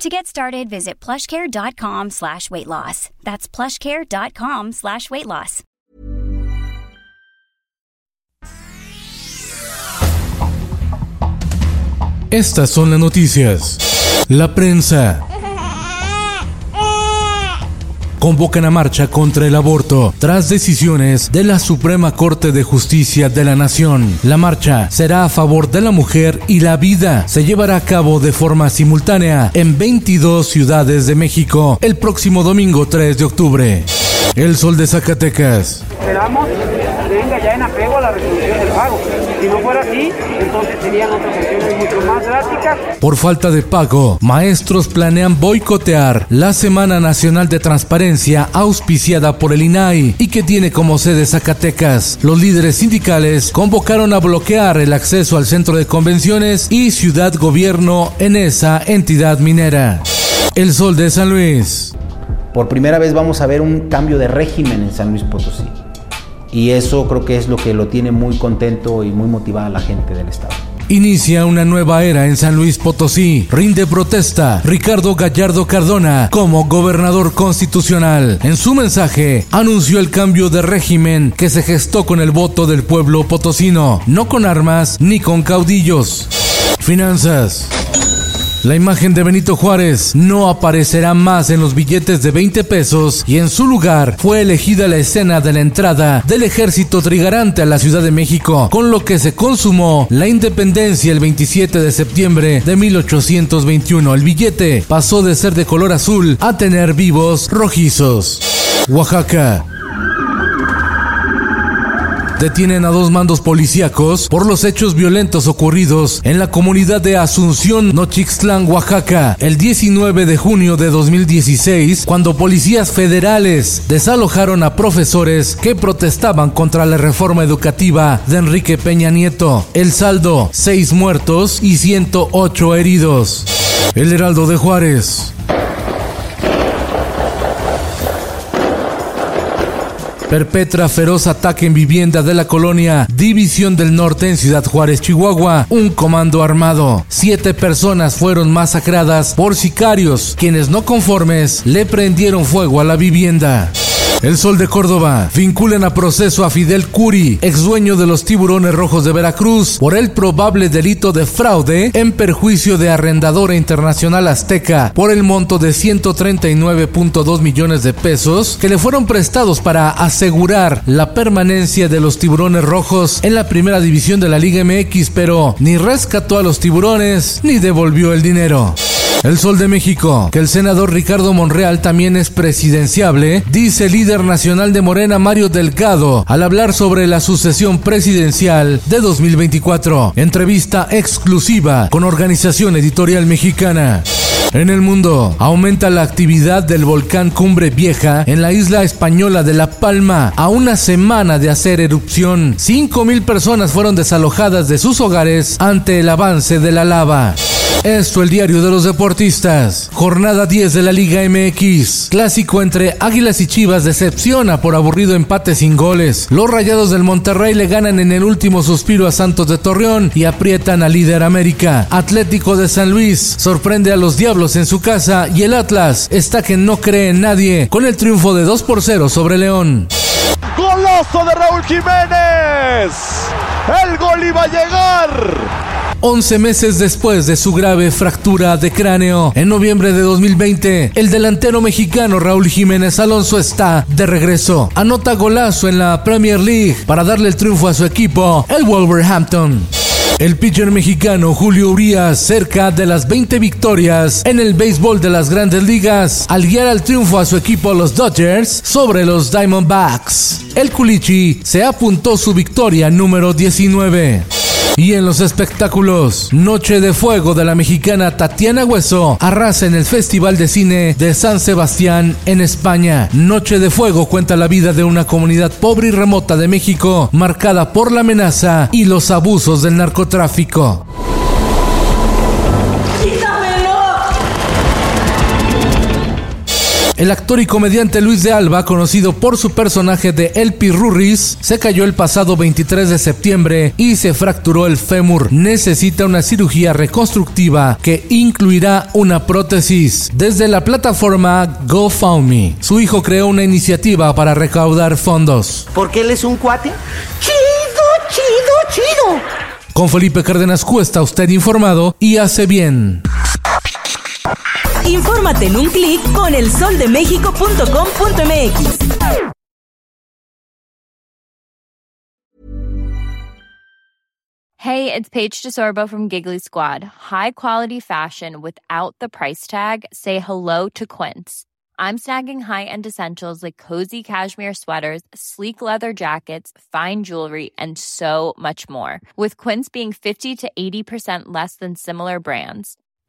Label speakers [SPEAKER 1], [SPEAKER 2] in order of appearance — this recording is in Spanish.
[SPEAKER 1] To get started, visit plushcare.com slash weight loss. That's plushcare.com slash weight loss.
[SPEAKER 2] Estas son las noticias. La prensa. Convocan a marcha contra el aborto tras decisiones de la Suprema Corte de Justicia de la Nación. La marcha será a favor de la mujer y la vida. Se llevará a cabo de forma simultánea en 22 ciudades de México el próximo domingo 3 de octubre. El Sol de Zacatecas.
[SPEAKER 3] Esperamos ya en apego a la resolución del pago. Si no fuera así, entonces serían otras acciones mucho más drásticas.
[SPEAKER 2] Por falta de pago, maestros planean boicotear la Semana Nacional de Transparencia auspiciada por el INAI y que tiene como sede Zacatecas. Los líderes sindicales convocaron a bloquear el acceso al centro de convenciones y ciudad gobierno en esa entidad minera. El Sol de San Luis.
[SPEAKER 4] Por primera vez vamos a ver un cambio de régimen en San Luis Potosí. Y eso creo que es lo que lo tiene muy contento y muy motivada a la gente del Estado.
[SPEAKER 2] Inicia una nueva era en San Luis Potosí. Rinde protesta Ricardo Gallardo Cardona como gobernador constitucional. En su mensaje anunció el cambio de régimen que se gestó con el voto del pueblo potosino, no con armas ni con caudillos. Finanzas. La imagen de Benito Juárez no aparecerá más en los billetes de 20 pesos y en su lugar fue elegida la escena de la entrada del ejército trigarante a la Ciudad de México, con lo que se consumó la independencia el 27 de septiembre de 1821. El billete pasó de ser de color azul a tener vivos rojizos. Oaxaca. Detienen a dos mandos policíacos por los hechos violentos ocurridos en la comunidad de Asunción, Nochixtlán, Oaxaca, el 19 de junio de 2016, cuando policías federales desalojaron a profesores que protestaban contra la reforma educativa de Enrique Peña Nieto. El saldo, seis muertos y 108 heridos. El Heraldo de Juárez. Perpetra feroz ataque en vivienda de la colonia División del Norte en Ciudad Juárez, Chihuahua, un comando armado. Siete personas fueron masacradas por sicarios, quienes no conformes le prendieron fuego a la vivienda. El Sol de Córdoba vinculan a proceso a Fidel Curi, ex dueño de los tiburones rojos de Veracruz, por el probable delito de fraude en perjuicio de arrendadora internacional azteca por el monto de 139.2 millones de pesos que le fueron prestados para asegurar la permanencia de los tiburones rojos en la primera división de la Liga MX, pero ni rescató a los tiburones ni devolvió el dinero. El Sol de México, que el senador Ricardo Monreal también es presidenciable, dice el líder nacional de Morena Mario Delgado al hablar sobre la sucesión presidencial de 2024. Entrevista exclusiva con Organización Editorial Mexicana. En el mundo, aumenta la actividad del volcán Cumbre Vieja en la isla española de La Palma. A una semana de hacer erupción, 5.000 personas fueron desalojadas de sus hogares ante el avance de la lava. Esto el diario de los deportistas. Jornada 10 de la Liga MX. Clásico entre Águilas y Chivas decepciona por aburrido empate sin goles. Los Rayados del Monterrey le ganan en el último suspiro a Santos de Torreón y aprietan a líder América. Atlético de San Luis sorprende a los Diablos en su casa y el Atlas está que no cree en nadie con el triunfo de 2 por 0 sobre León.
[SPEAKER 5] Goloso de Raúl Jiménez. El gol iba a llegar.
[SPEAKER 2] 11 meses después de su grave fractura de cráneo. En noviembre de 2020, el delantero mexicano Raúl Jiménez Alonso está de regreso. Anota golazo en la Premier League para darle el triunfo a su equipo, el Wolverhampton. El pitcher mexicano Julio Urias cerca de las 20 victorias en el béisbol de las grandes ligas al guiar al triunfo a su equipo los Dodgers sobre los Diamondbacks. El Culichi se apuntó su victoria número 19. Y en los espectáculos, Noche de Fuego de la mexicana Tatiana Hueso arrasa en el Festival de Cine de San Sebastián en España. Noche de Fuego cuenta la vida de una comunidad pobre y remota de México marcada por la amenaza y los abusos del narcotráfico. El actor y comediante Luis de Alba, conocido por su personaje de El Pirurris, se cayó el pasado 23 de septiembre y se fracturó el fémur. Necesita una cirugía reconstructiva que incluirá una prótesis. Desde la plataforma GoFundMe, su hijo creó una iniciativa para recaudar fondos.
[SPEAKER 6] Porque él es un cuate.
[SPEAKER 7] Chido, chido, chido.
[SPEAKER 2] Con Felipe Cárdenas Cuesta, usted informado y hace bien.
[SPEAKER 8] Infórmate en un clic con elsoldemexico.com.mx.
[SPEAKER 9] Hey, it's Paige DeSorbo from Giggly Squad. High quality fashion without the price tag. Say hello to Quince. I'm snagging high-end essentials like cozy cashmere sweaters, sleek leather jackets, fine jewelry, and so much more. With Quince being 50 to 80% less than similar brands